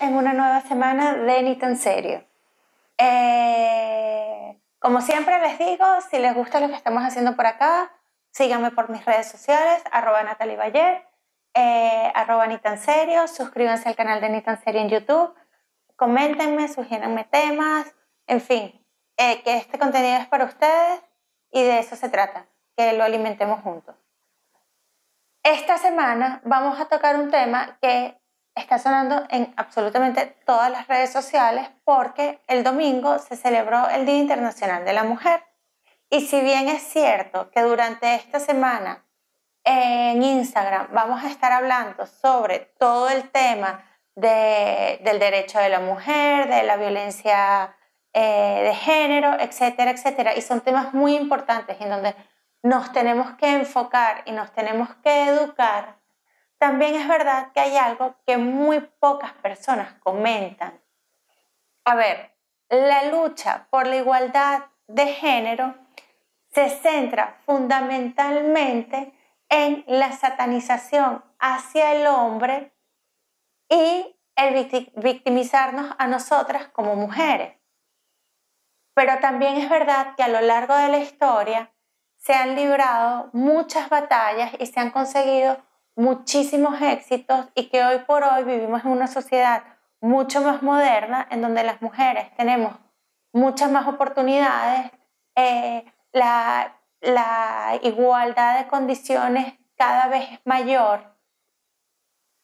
en una nueva semana de Ni tan serio. Eh, como siempre les digo, si les gusta lo que estamos haciendo por acá, síganme por mis redes sociales, arroba Natalie Bayer, eh, arroba Ni tan serio, suscríbanse al canal de Ni tan serio en YouTube, coméntenme, sugiéranme temas, en fin, eh, que este contenido es para ustedes y de eso se trata, que lo alimentemos juntos. Esta semana vamos a tocar un tema que está sonando en absolutamente todas las redes sociales porque el domingo se celebró el Día Internacional de la Mujer. Y si bien es cierto que durante esta semana en Instagram vamos a estar hablando sobre todo el tema del derecho de la mujer, de la violencia eh, de género, etcétera, etcétera. Y son temas muy importantes en donde nos tenemos que enfocar y nos tenemos que educar, también es verdad que hay algo que muy pocas personas comentan. A ver, la lucha por la igualdad de género se centra fundamentalmente en la satanización hacia el hombre y el victimizarnos a nosotras como mujeres. Pero también es verdad que a lo largo de la historia se han librado muchas batallas y se han conseguido muchísimos éxitos y que hoy por hoy vivimos en una sociedad mucho más moderna en donde las mujeres tenemos muchas más oportunidades, eh, la, igualdad de condiciones cada vez es mayor.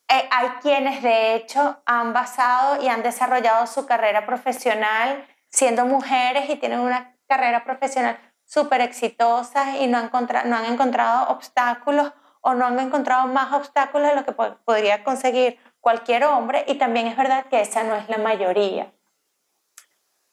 Eh, hay quienes de hecho han basado y han desarrollado su carrera profesional siendo mujeres y tienen una carrera profesional súper exitosas y no han, no han encontrado obstáculos o no han encontrado más obstáculos de lo que podría conseguir cualquier hombre y también es verdad que esa no es la mayoría.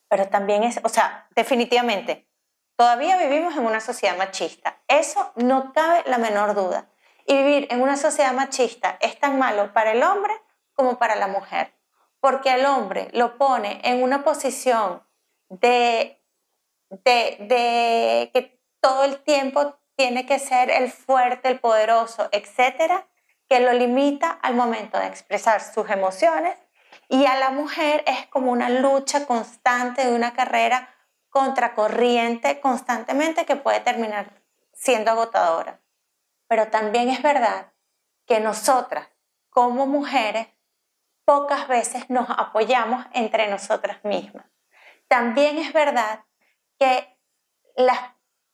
Pero también es, o sea, definitivamente, todavía vivimos en una sociedad machista. Eso no cabe la menor duda. Y vivir en una sociedad machista es tan malo para el hombre como para la mujer. Porque al hombre lo pone en una posición de de, que todo el tiempo tiene que ser el fuerte, el poderoso, etcétera, que lo limita al momento de expresar sus emociones. Y a la mujer es como una lucha constante de una carrera contracorriente constantemente que puede terminar siendo agotadora. Pero también es verdad que nosotras, como mujeres, pocas veces nos apoyamos entre nosotras mismas. También es verdad que las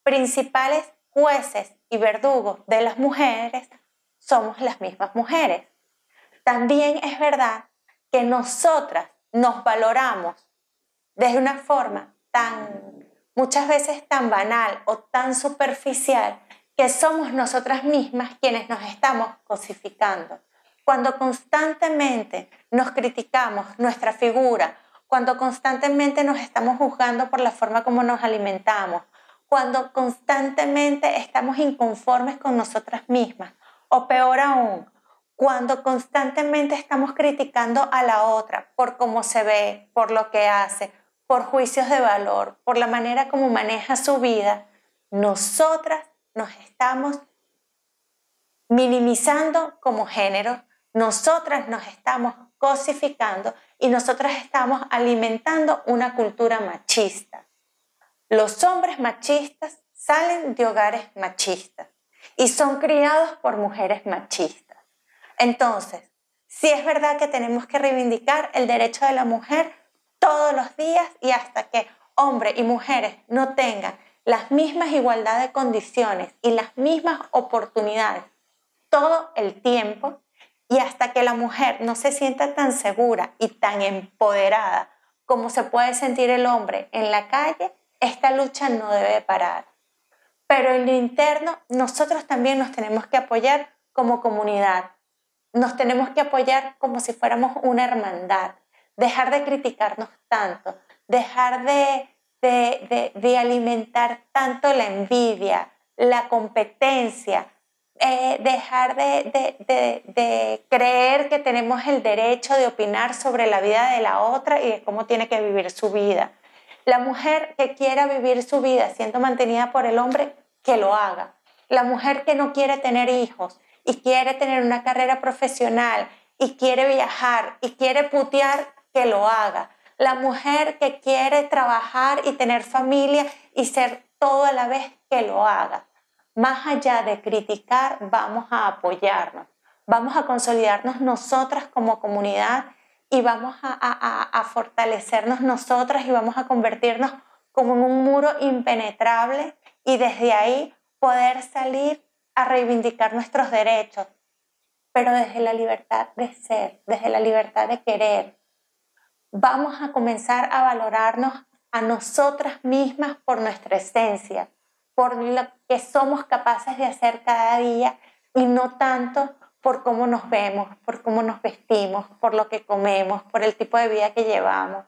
principales jueces y verdugos de las mujeres somos las mismas mujeres. También es verdad que nosotras nos valoramos desde una forma tan, muchas veces tan banal o tan superficial, que somos nosotras mismas quienes nos estamos cosificando. Cuando constantemente nos criticamos nuestra figura cuando constantemente nos estamos juzgando por la forma como nos alimentamos, cuando constantemente estamos inconformes con nosotras mismas, o peor aún, cuando constantemente estamos criticando a la otra por cómo se ve, por lo que hace, por juicios de valor, por la manera como maneja su vida, nosotras nos estamos minimizando como género, nosotras nos estamos cosificando y nosotras estamos alimentando una cultura machista. Los hombres machistas salen de hogares machistas y son criados por mujeres machistas. Entonces, sí es verdad que tenemos que reivindicar el derecho de la mujer todos los días y hasta que hombres y mujeres no tengan las mismas igualdad de condiciones y las mismas oportunidades todo el tiempo, y hasta que la mujer no se sienta tan segura y tan empoderada como se puede sentir el hombre en la calle, esta lucha no debe parar. Pero en lo interno, nosotros también nos tenemos que apoyar como comunidad. Nos tenemos que apoyar como si fuéramos una hermandad. Dejar de criticarnos tanto, dejar de, alimentar tanto la envidia, la competencia, eh, dejar de, creer que tenemos el derecho de opinar sobre la vida de la otra y de cómo tiene que vivir su vida. La mujer que quiera vivir su vida siendo mantenida por el hombre, que lo haga. La mujer que no quiere tener hijos y quiere tener una carrera profesional y quiere viajar y quiere putear, que lo haga. La mujer que quiere trabajar y tener familia y ser todo a la vez, que lo haga. Más allá de criticar, vamos a apoyarnos, vamos a consolidarnos nosotras como comunidad y vamos a, fortalecernos nosotras y vamos a convertirnos como en un muro impenetrable y desde ahí poder salir a reivindicar nuestros derechos, pero desde la libertad de ser, desde la libertad de querer. Vamos a comenzar a valorarnos a nosotras mismas por nuestra esencia, por lo que somos capaces de hacer cada día y no tanto por cómo nos vemos, por cómo nos vestimos, por lo que comemos, por el tipo de vida que llevamos.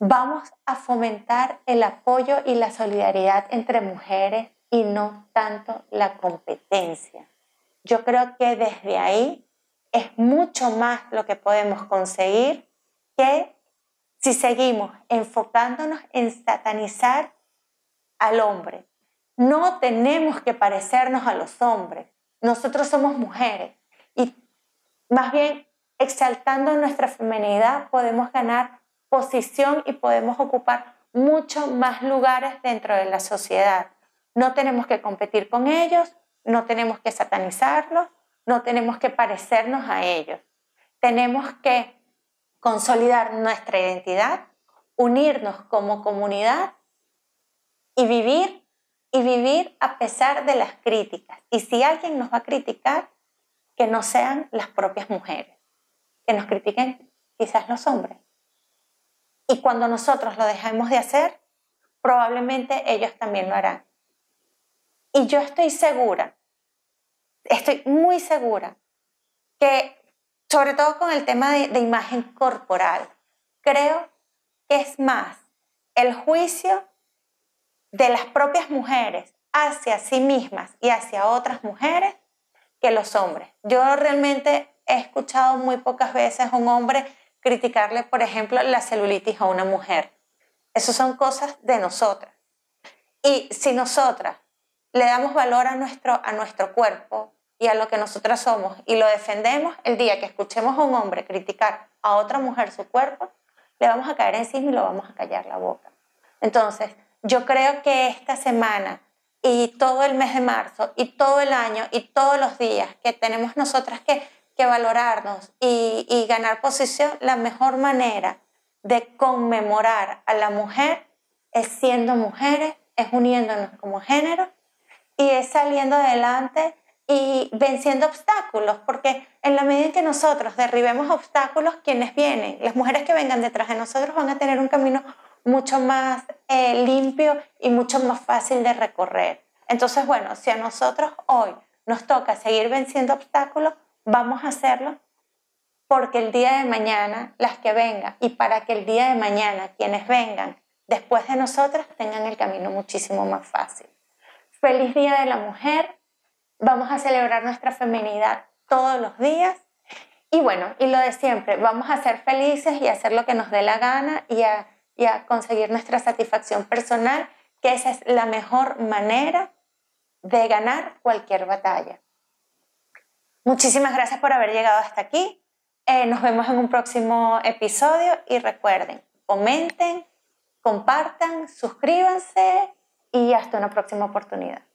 Vamos a fomentar el apoyo y la solidaridad entre mujeres y no tanto la competencia. Yo creo que desde ahí es mucho más lo que podemos conseguir que si seguimos enfocándonos en satanizar al hombre. No tenemos que parecernos a los hombres. Nosotros somos mujeres y más bien exaltando nuestra feminidad podemos ganar posición y podemos ocupar mucho más lugares dentro de la sociedad. No tenemos que competir con ellos, no tenemos que satanizarlos, no tenemos que parecernos a ellos. Tenemos que consolidar nuestra identidad, unirnos como comunidad y vivir y vivir a pesar de las críticas. Y si alguien nos va a criticar, que no sean las propias mujeres, que nos critiquen quizás los hombres. Y cuando nosotros lo dejemos de hacer, probablemente ellos también lo harán. Y yo estoy segura, estoy muy segura, que sobre todo con el tema de, de imagen corporal, creo que es más el juicio de las propias mujeres hacia sí mismas y hacia otras mujeres que los hombres. Yo realmente he escuchado muy pocas veces a un hombre criticarle, por ejemplo, la celulitis a una mujer. Esas son cosas de nosotras. Y si nosotras le damos valor a nuestro, a nuestro cuerpo y a lo que nosotras somos y lo defendemos, el día que escuchemos a un hombre criticar a otra mujer su cuerpo, le vamos a caer encima y lo vamos a callar la boca. Entonces, yo creo que esta semana y todo el mes de marzo y todo el año y todos los días que tenemos nosotras que, que valorarnos y, y ganar posición, la mejor manera de conmemorar a la mujer es siendo mujeres, es uniéndonos como género y es saliendo adelante y venciendo obstáculos, porque en la medida en que nosotros derribemos obstáculos, quienes vienen, las mujeres que vengan detrás de nosotros van a tener un camino mucho más eh, limpio y mucho más fácil de recorrer. Entonces, bueno, si a nosotros hoy nos toca seguir venciendo obstáculos, vamos a hacerlo porque el día de mañana, las que vengan, y para que el día de mañana quienes vengan después de nosotras tengan el camino muchísimo más fácil. Feliz Día de la Mujer. Vamos a celebrar nuestra feminidad todos los días. Y bueno, y lo de siempre, vamos a ser felices y hacer lo que nos dé la gana y a y a conseguir nuestra satisfacción personal, que esa es la mejor manera de ganar cualquier batalla. Muchísimas gracias por haber llegado hasta aquí. Eh, nos vemos en un próximo episodio y recuerden, comenten, compartan, suscríbanse y hasta una próxima oportunidad.